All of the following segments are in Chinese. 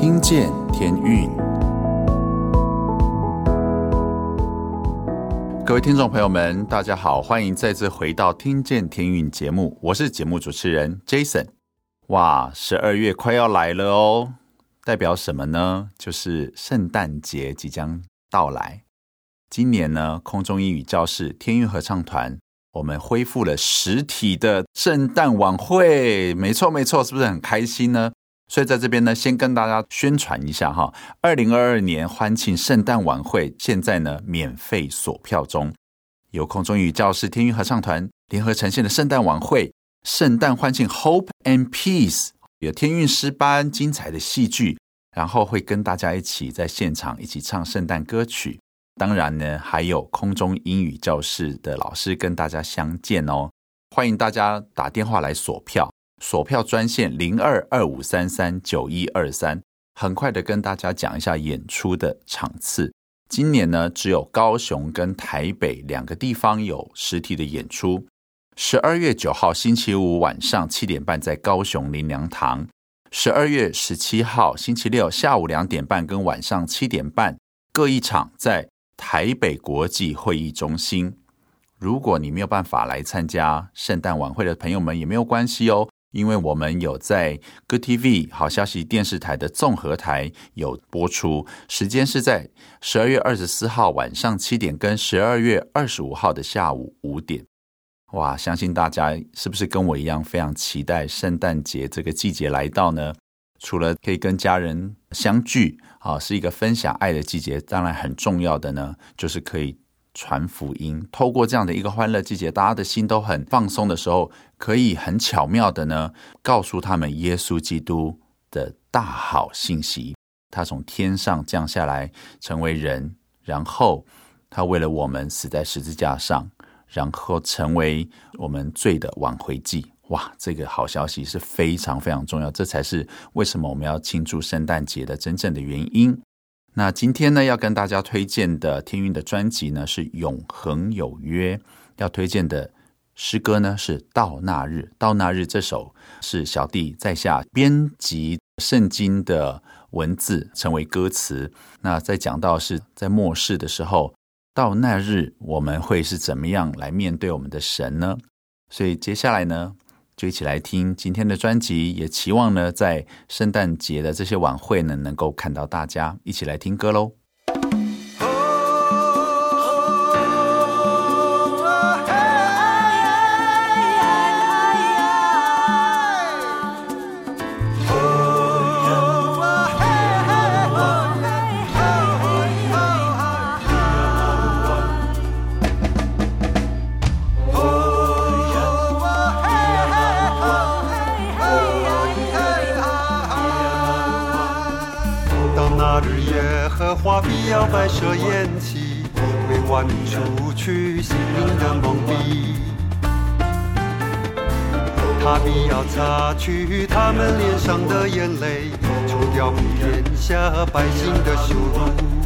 听见天运，各位听众朋友们，大家好，欢迎再次回到《听见天运》节目，我是节目主持人 Jason。哇，十二月快要来了哦，代表什么呢？就是圣诞节即将到来。今年呢，空中英语教室天运合唱团。我们恢复了实体的圣诞晚会，没错没错，是不是很开心呢？所以在这边呢，先跟大家宣传一下哈，二零二二年欢庆圣诞晚会，现在呢免费锁票中，由空中语教室天运合唱团联合呈现的圣诞晚会，圣诞欢庆 Hope and Peace，有天运诗班精彩的戏剧，然后会跟大家一起在现场一起唱圣诞歌曲。当然呢，还有空中英语教室的老师跟大家相见哦。欢迎大家打电话来锁票，锁票专线零二二五三三九一二三。很快的跟大家讲一下演出的场次。今年呢，只有高雄跟台北两个地方有实体的演出。十二月九号星期五晚上七点半在高雄林良堂；十二月十七号星期六下午两点半跟晚上七点半各一场在。台北国际会议中心，如果你没有办法来参加圣诞晚会的朋友们也没有关系哦，因为我们有在 Good TV 好消息电视台的综合台有播出，时间是在十二月二十四号晚上七点跟十二月二十五号的下午五点。哇，相信大家是不是跟我一样非常期待圣诞节这个季节来到呢？除了可以跟家人相聚啊，是一个分享爱的季节。当然，很重要的呢，就是可以传福音。透过这样的一个欢乐季节，大家的心都很放松的时候，可以很巧妙的呢，告诉他们耶稣基督的大好信息。他从天上降下来，成为人，然后他为了我们死在十字架上，然后成为我们罪的挽回祭。哇，这个好消息是非常非常重要，这才是为什么我们要庆祝圣诞节的真正的原因。那今天呢，要跟大家推荐的天运的专辑呢是《永恒有约》，要推荐的诗歌呢是《到那日》。到那日这首是小弟在下编辑圣经的文字成为歌词。那在讲到是在末世的时候，到那日我们会是怎么样来面对我们的神呢？所以接下来呢，就一起来听今天的专辑，也期望呢，在圣诞节的这些晚会呢，能够看到大家一起来听歌喽。要摆设宴席，为万民除去心灵的蒙蔽。他必要擦去他们脸上的眼泪，除掉天下百姓的羞辱。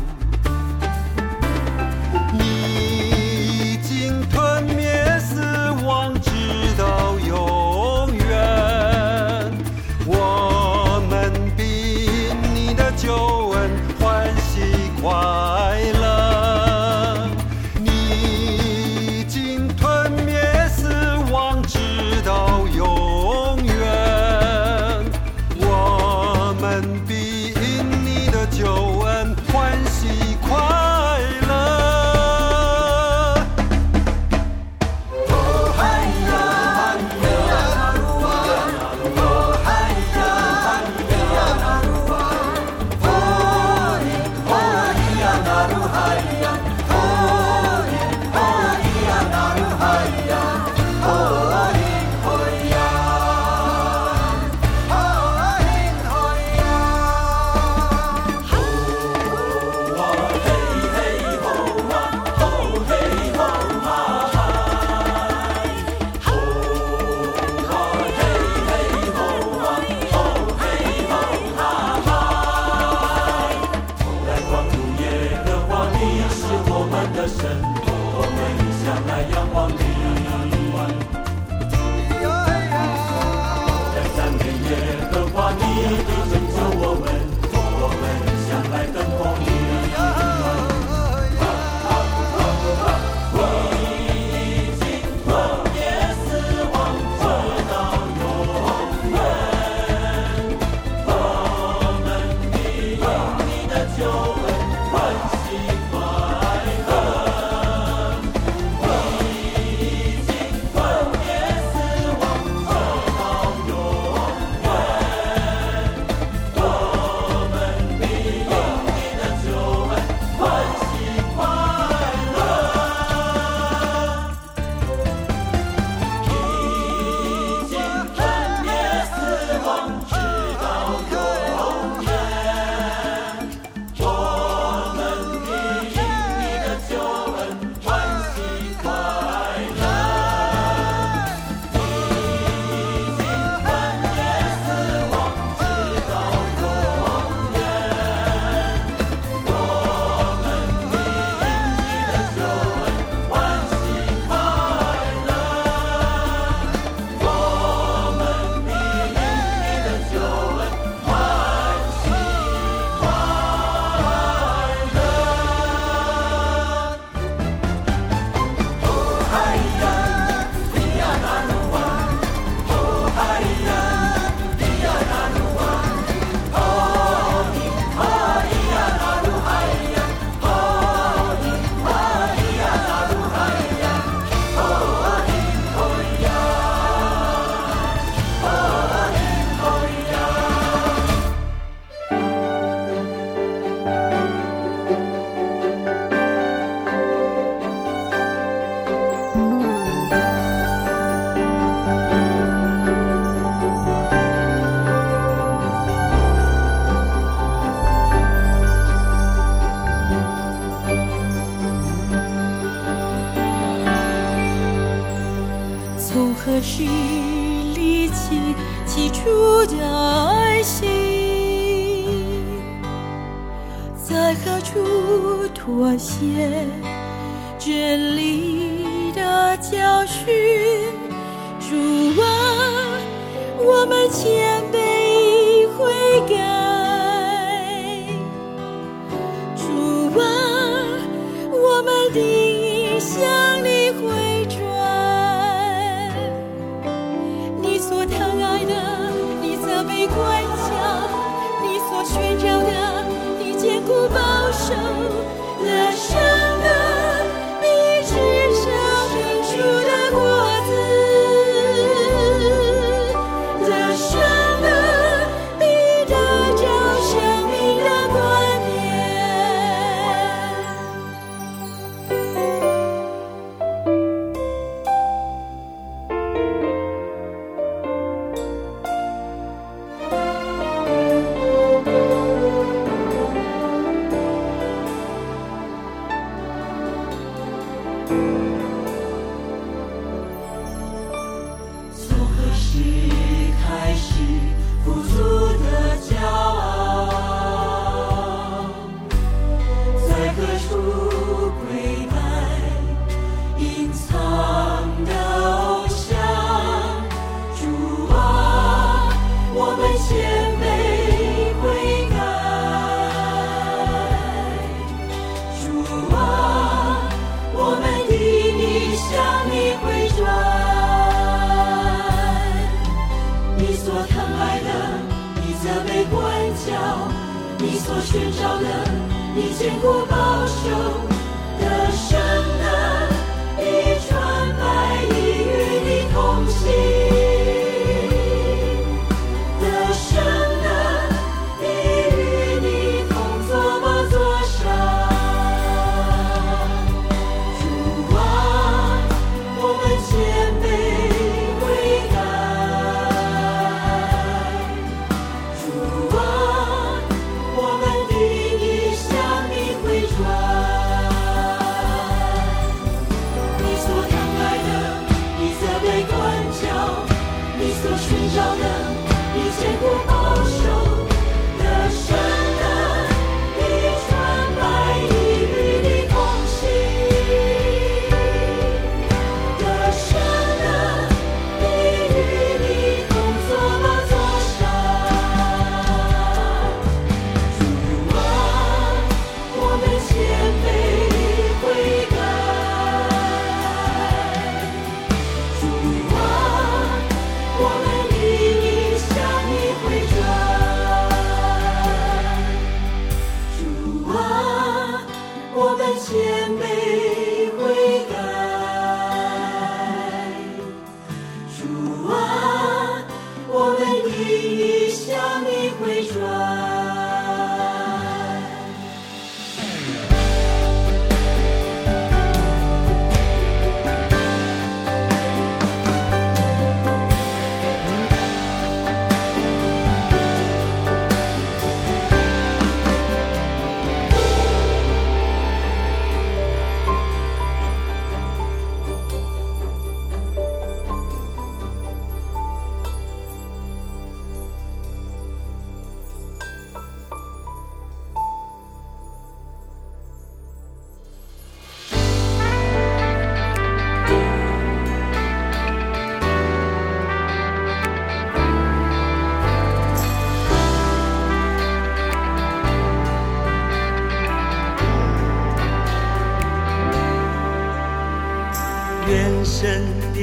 千倍悔改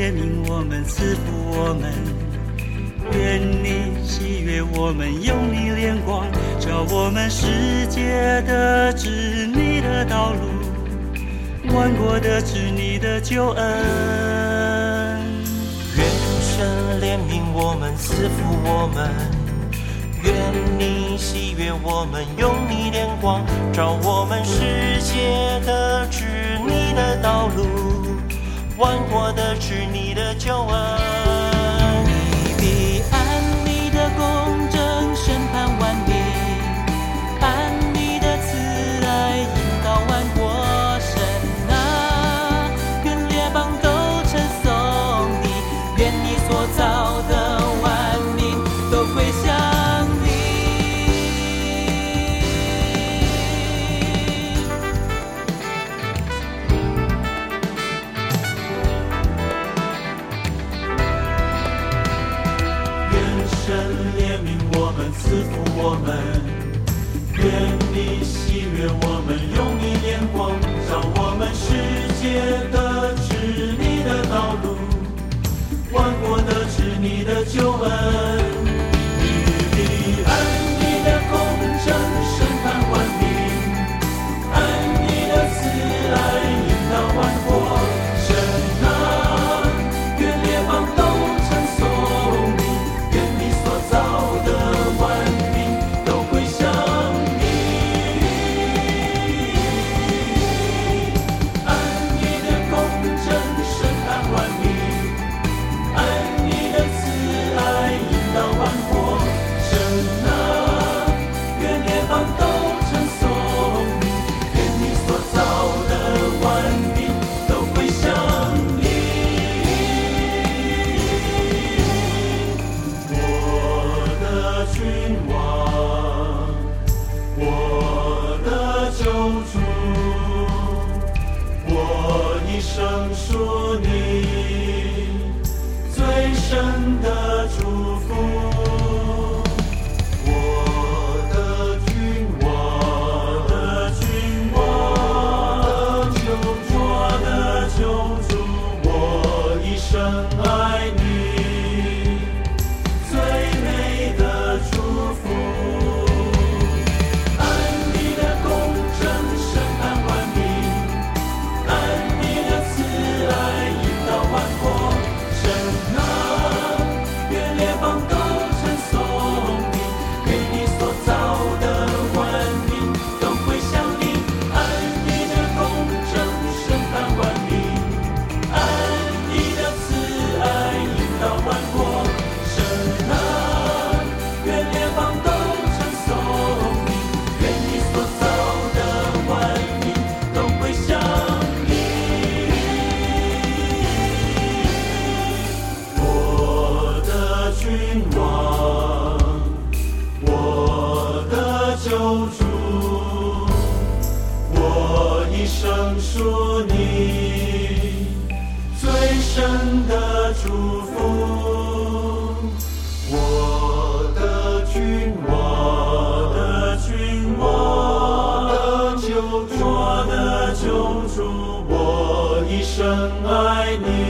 怜悯我们，赐福我们。愿你喜悦我们，用你怜光照我们世界的，指你的道路，万国的指你的救恩。愿神怜悯我们，赐福我们。愿你喜悦我们，用你怜光照我们世界的，指你的道路。换过的是你的旧爱我们愿你喜悦我们用你眼光让我们世界得知你的道路。万国得知你的救恩。深爱你。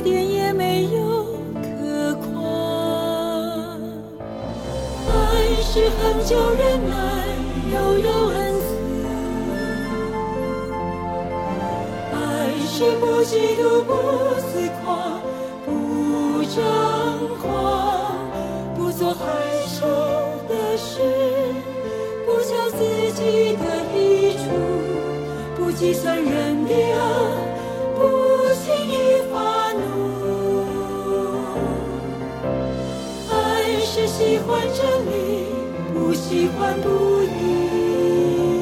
一点也没有可夸。爱是恒久忍耐，又有恩慈；爱是不嫉妒，不自夸，不张狂，不做害羞的事，不求自己的益处，不计算人的恶，喜欢真理，不喜欢不义。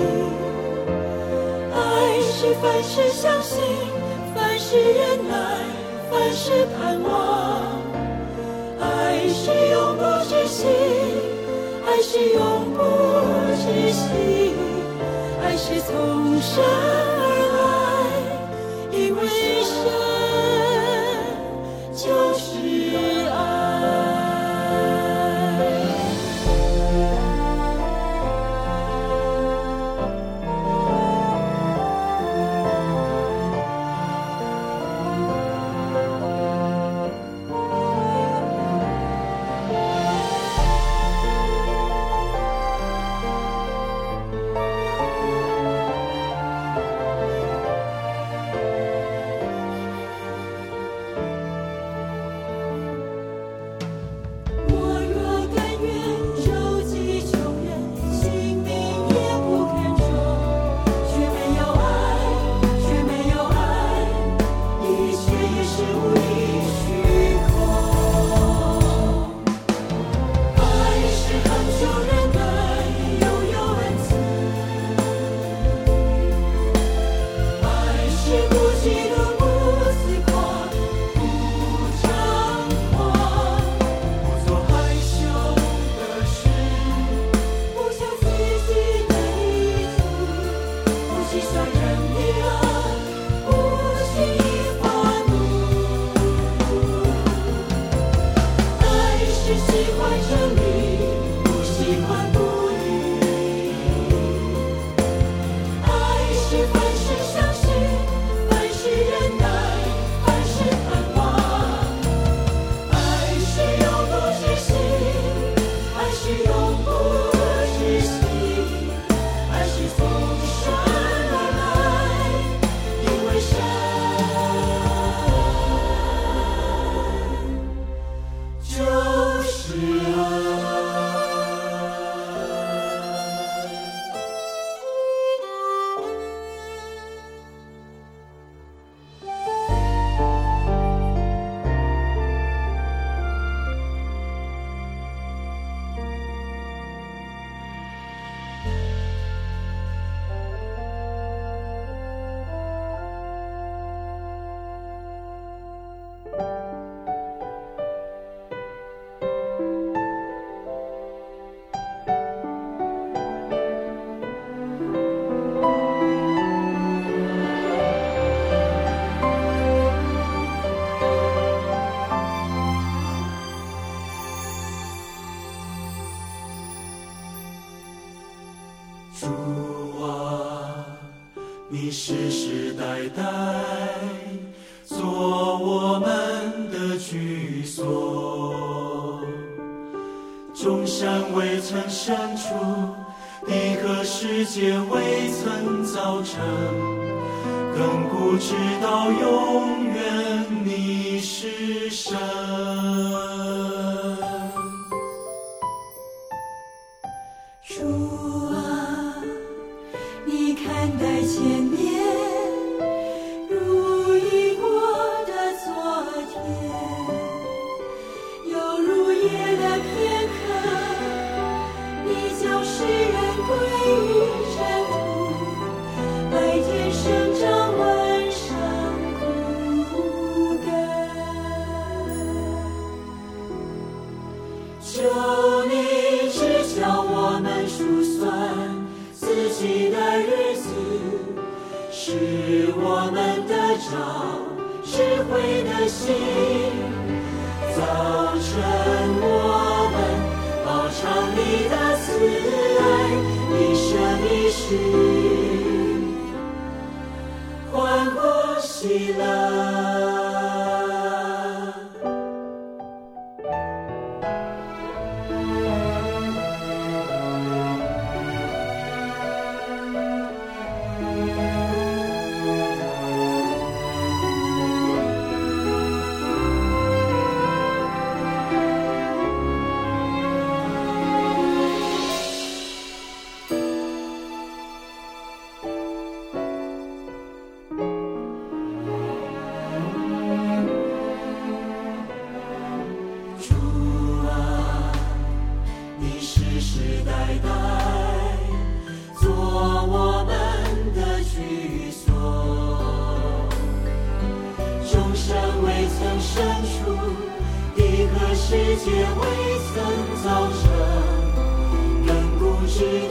爱是凡事相信，凡事忍耐，凡事盼望。爱是永不止息，爱是永不止息，爱是从神代代做我们的居所，众山未曾生出，地和世界未曾造成，亘古直到永远，你是神。世界未曾造成，亘古至。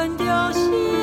换掉心。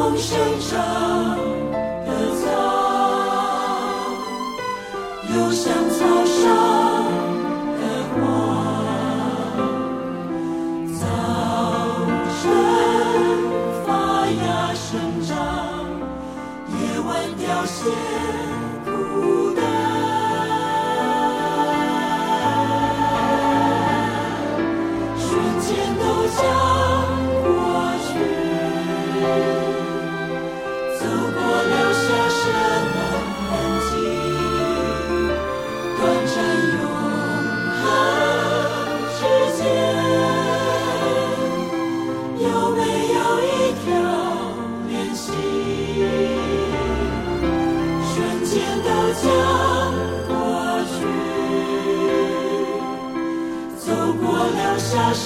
如同生长的草，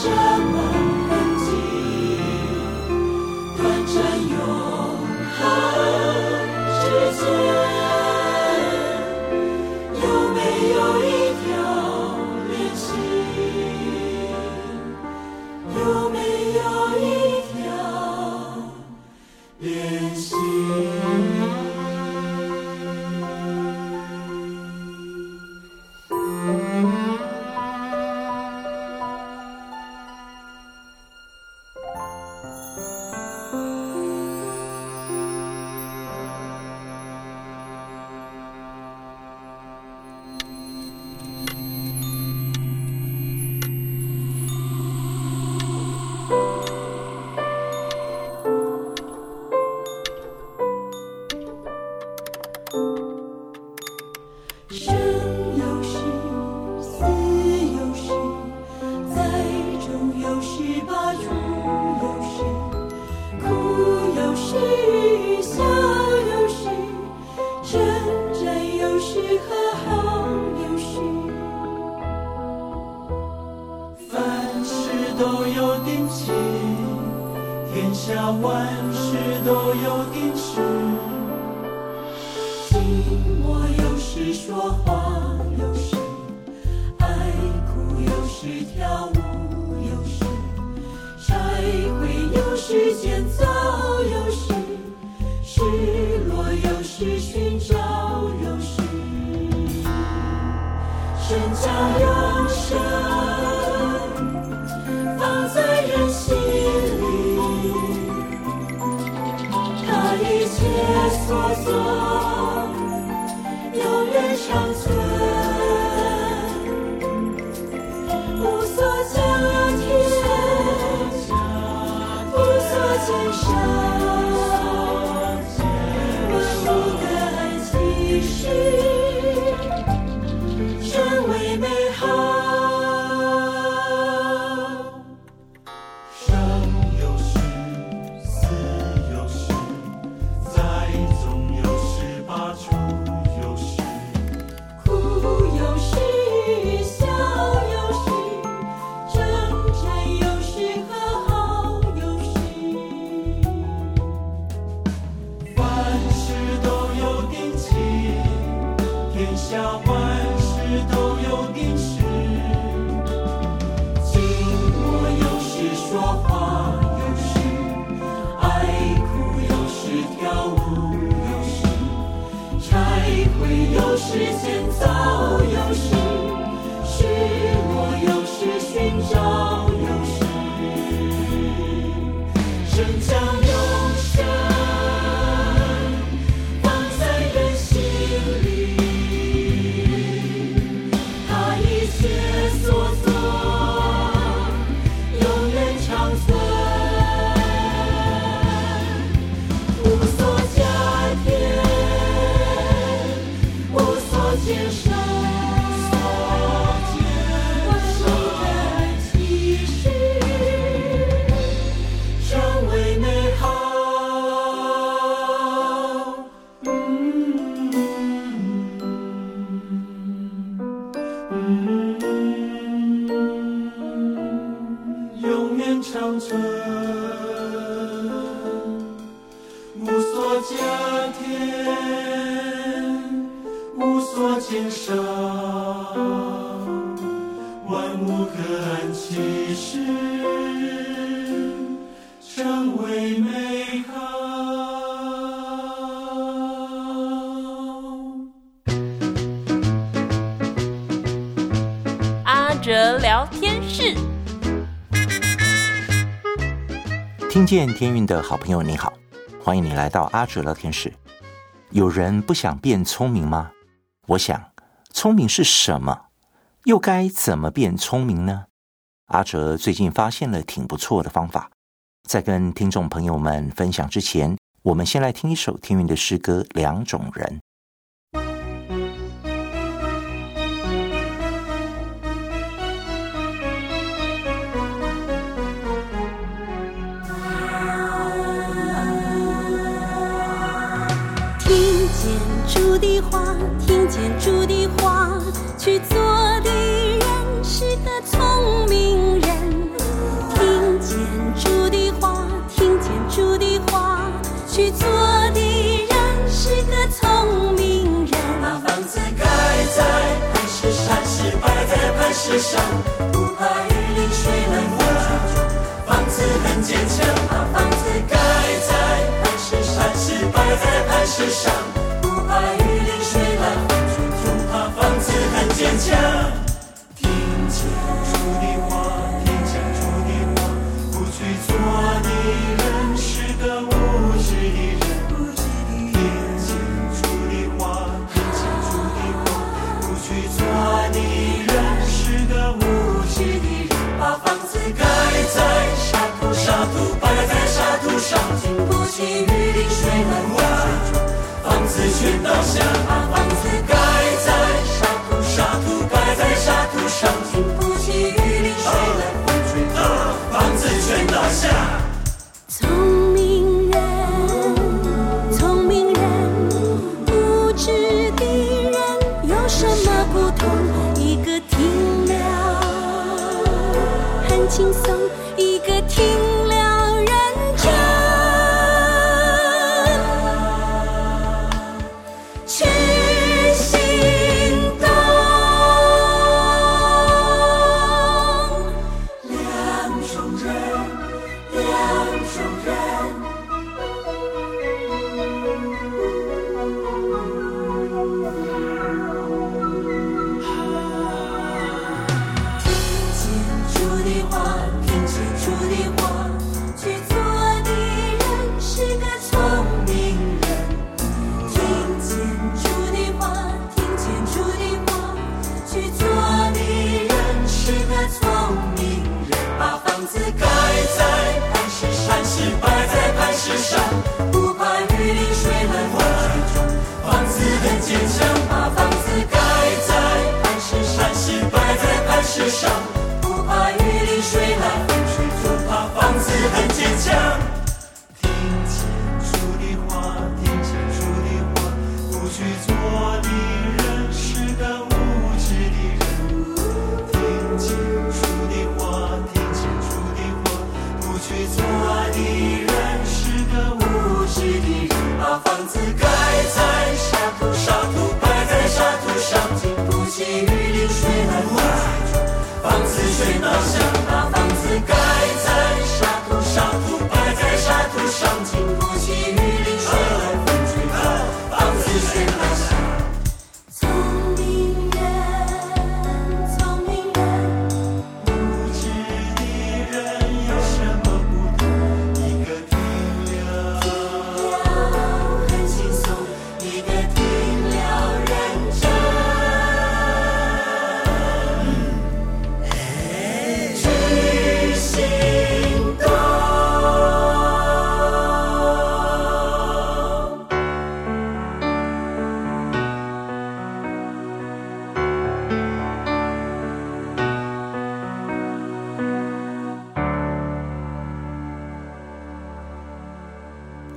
下有时间走天运的好朋友，你好，欢迎你来到阿哲聊天室。有人不想变聪明吗？我想，聪明是什么？又该怎么变聪明呢？阿哲最近发现了挺不错的方法，在跟听众朋友们分享之前，我们先来听一首天运的诗歌《两种人》。世上，不怕雨淋水冷的房子很坚强。把房子盖在磐石上，是摆在磐石上，不怕雨淋水冷，就怕房子很坚强。全倒下把房子盖在沙土沙土盖在沙土上经不起雨淋湿了。风吹着房子全倒下。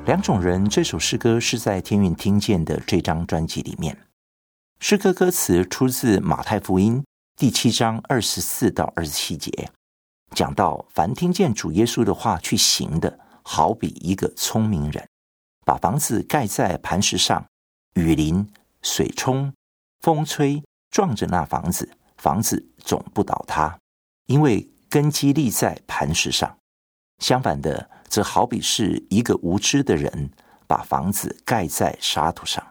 两种人这首诗歌是在天韵听见的这张专辑里面。诗歌歌词出自马太福音第七章二十四到二十七节，讲到凡听见主耶稣的话去行的，好比一个聪明人，把房子盖在磐石上，雨淋、水冲、风吹，撞着那房子，房子总不倒塌，因为根基立在磐石上。相反的，这好比是一个无知的人把房子盖在沙土上。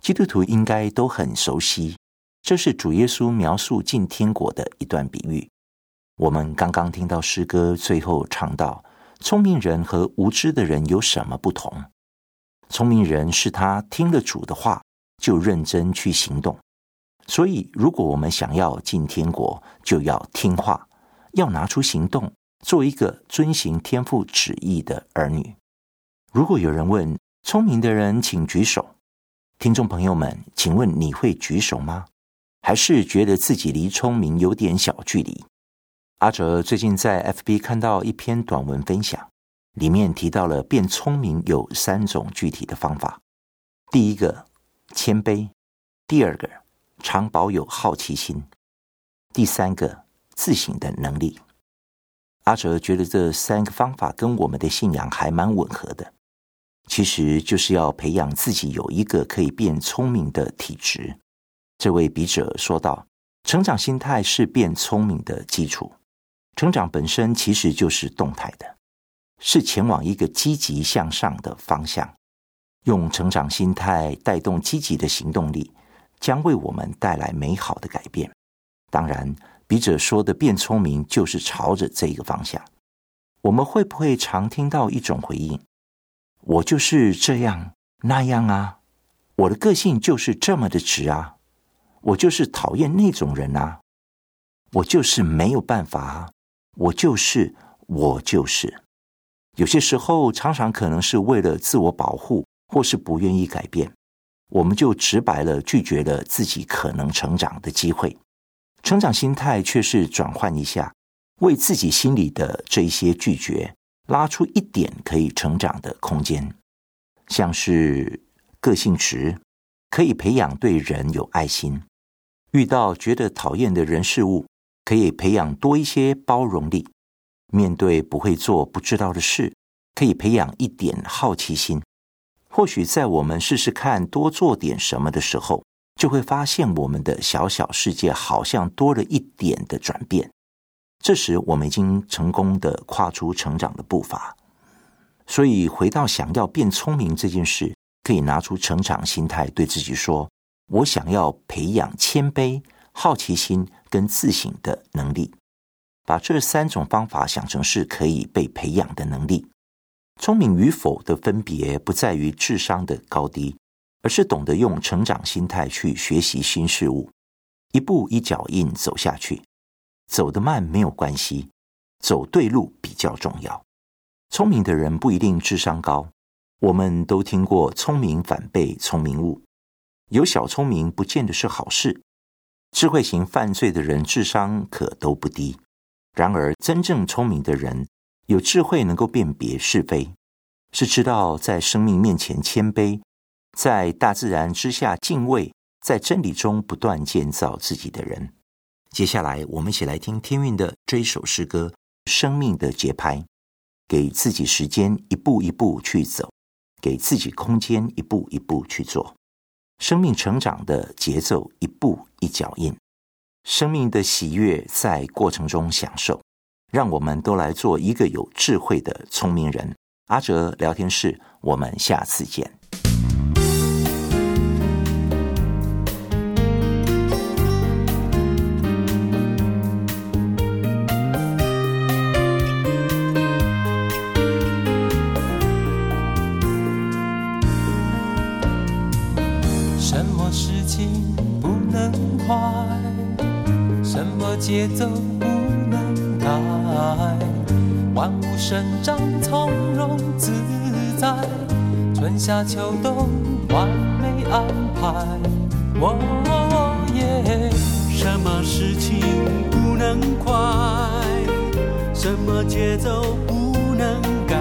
基督徒应该都很熟悉，这是主耶稣描述进天国的一段比喻。我们刚刚听到诗歌最后唱到：聪明人和无知的人有什么不同？聪明人是他听了主的话就认真去行动。所以，如果我们想要进天国，就要听话，要拿出行动。做一个遵行天父旨意的儿女。如果有人问聪明的人，请举手。听众朋友们，请问你会举手吗？还是觉得自己离聪明有点小距离？阿哲最近在 FB 看到一篇短文分享，里面提到了变聪明有三种具体的方法。第一个，谦卑；第二个，常保有好奇心；第三个，自省的能力。阿哲觉得这三个方法跟我们的信仰还蛮吻合的，其实就是要培养自己有一个可以变聪明的体质。这位笔者说道：“成长心态是变聪明的基础。成长本身其实就是动态的，是前往一个积极向上的方向。用成长心态带动积极的行动力，将为我们带来美好的改变。当然。”笔者说的变聪明，就是朝着这个方向。我们会不会常听到一种回应？我就是这样那样啊，我的个性就是这么的直啊，我就是讨厌那种人啊，我就是没有办法啊，我就是我就是。有些时候，常常可能是为了自我保护，或是不愿意改变，我们就直白了拒绝了自己可能成长的机会。成长心态却是转换一下，为自己心里的这一些拒绝拉出一点可以成长的空间，像是个性值，可以培养对人有爱心；遇到觉得讨厌的人事物，可以培养多一些包容力；面对不会做、不知道的事，可以培养一点好奇心。或许在我们试试看多做点什么的时候，就会发现我们的小小世界好像多了一点的转变。这时，我们已经成功的跨出成长的步伐。所以，回到想要变聪明这件事，可以拿出成长心态，对自己说：“我想要培养谦卑、好奇心跟自省的能力。”把这三种方法想成是可以被培养的能力。聪明与否的分别，不在于智商的高低。而是懂得用成长心态去学习新事物，一步一脚印走下去，走得慢没有关系，走对路比较重要。聪明的人不一定智商高，我们都听过“聪明反被聪明误”，有小聪明不见得是好事。智慧型犯罪的人智商可都不低，然而真正聪明的人有智慧，能够辨别是非，是知道在生命面前谦卑。在大自然之下敬畏，在真理中不断建造自己的人。接下来，我们一起来听天韵的这一首诗歌《生命的节拍》，给自己时间，一步一步去走；给自己空间，一步一步去做。生命成长的节奏，一步一脚印；生命的喜悦，在过程中享受。让我们都来做一个有智慧的聪明人。阿哲聊天室，我们下次见。节奏不能改，万物生长从容自在，春夏秋冬完美安排。哦耶，什么事情不能快？什么节奏不能改？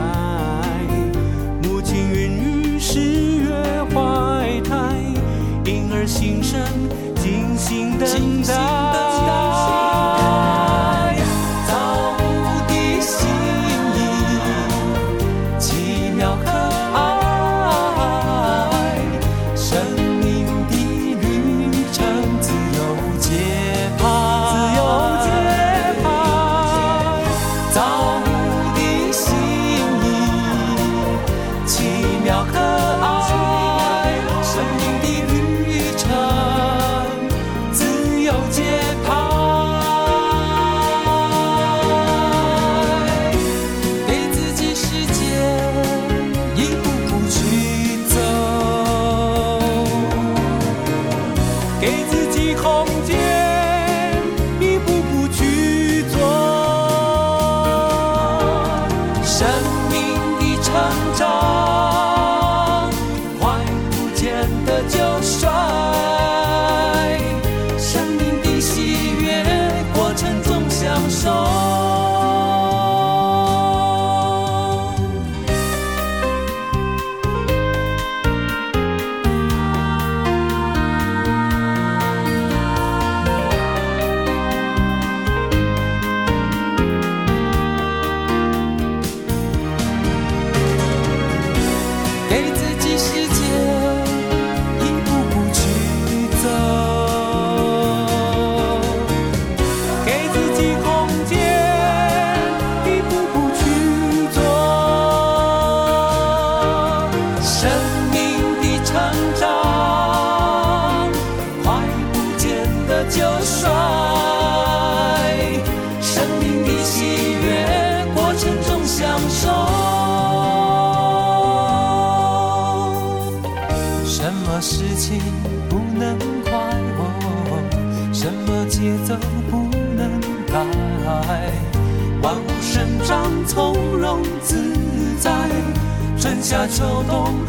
母亲孕育十月怀胎。而心声，静心等待。夏秋冬。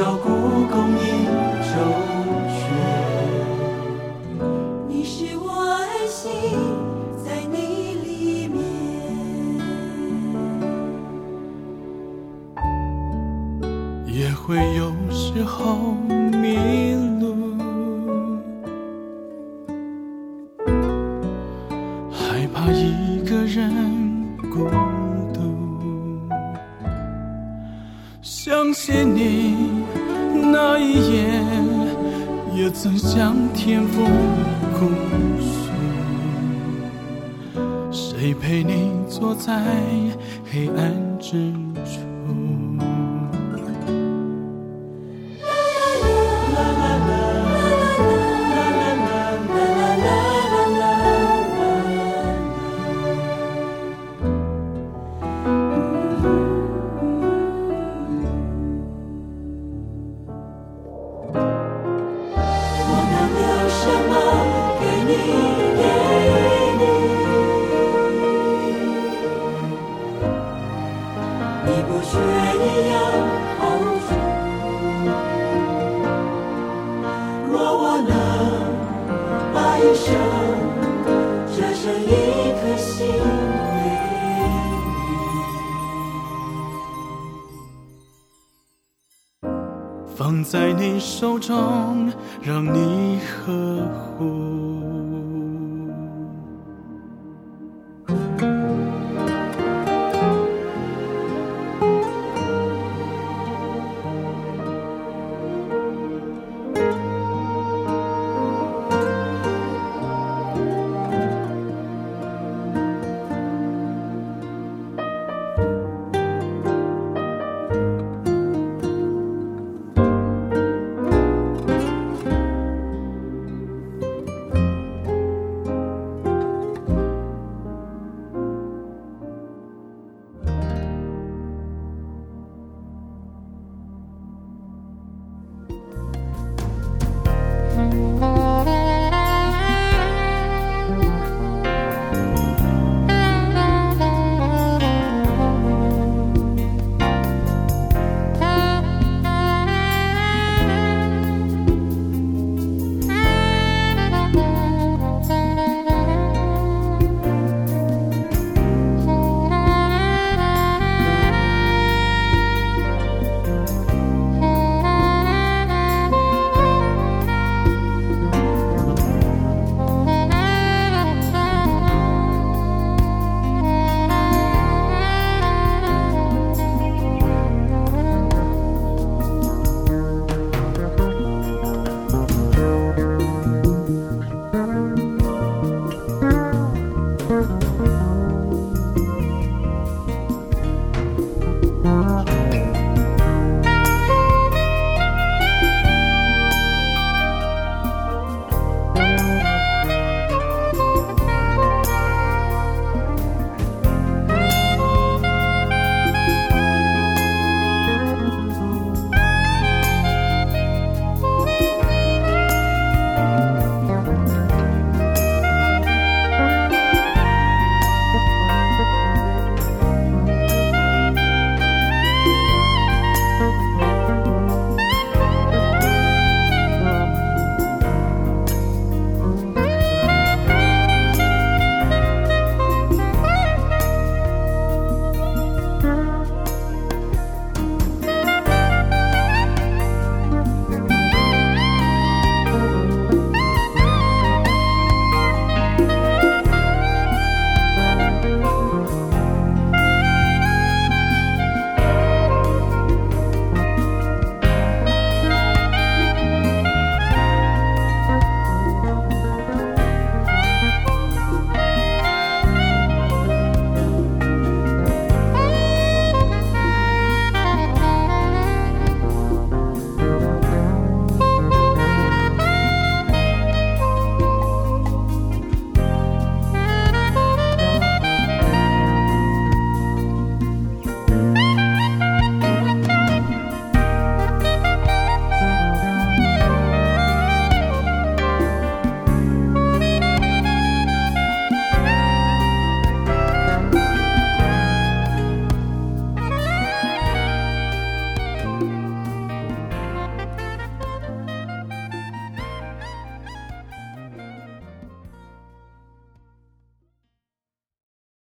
照顾。在黑暗。放在你手中让你呵护。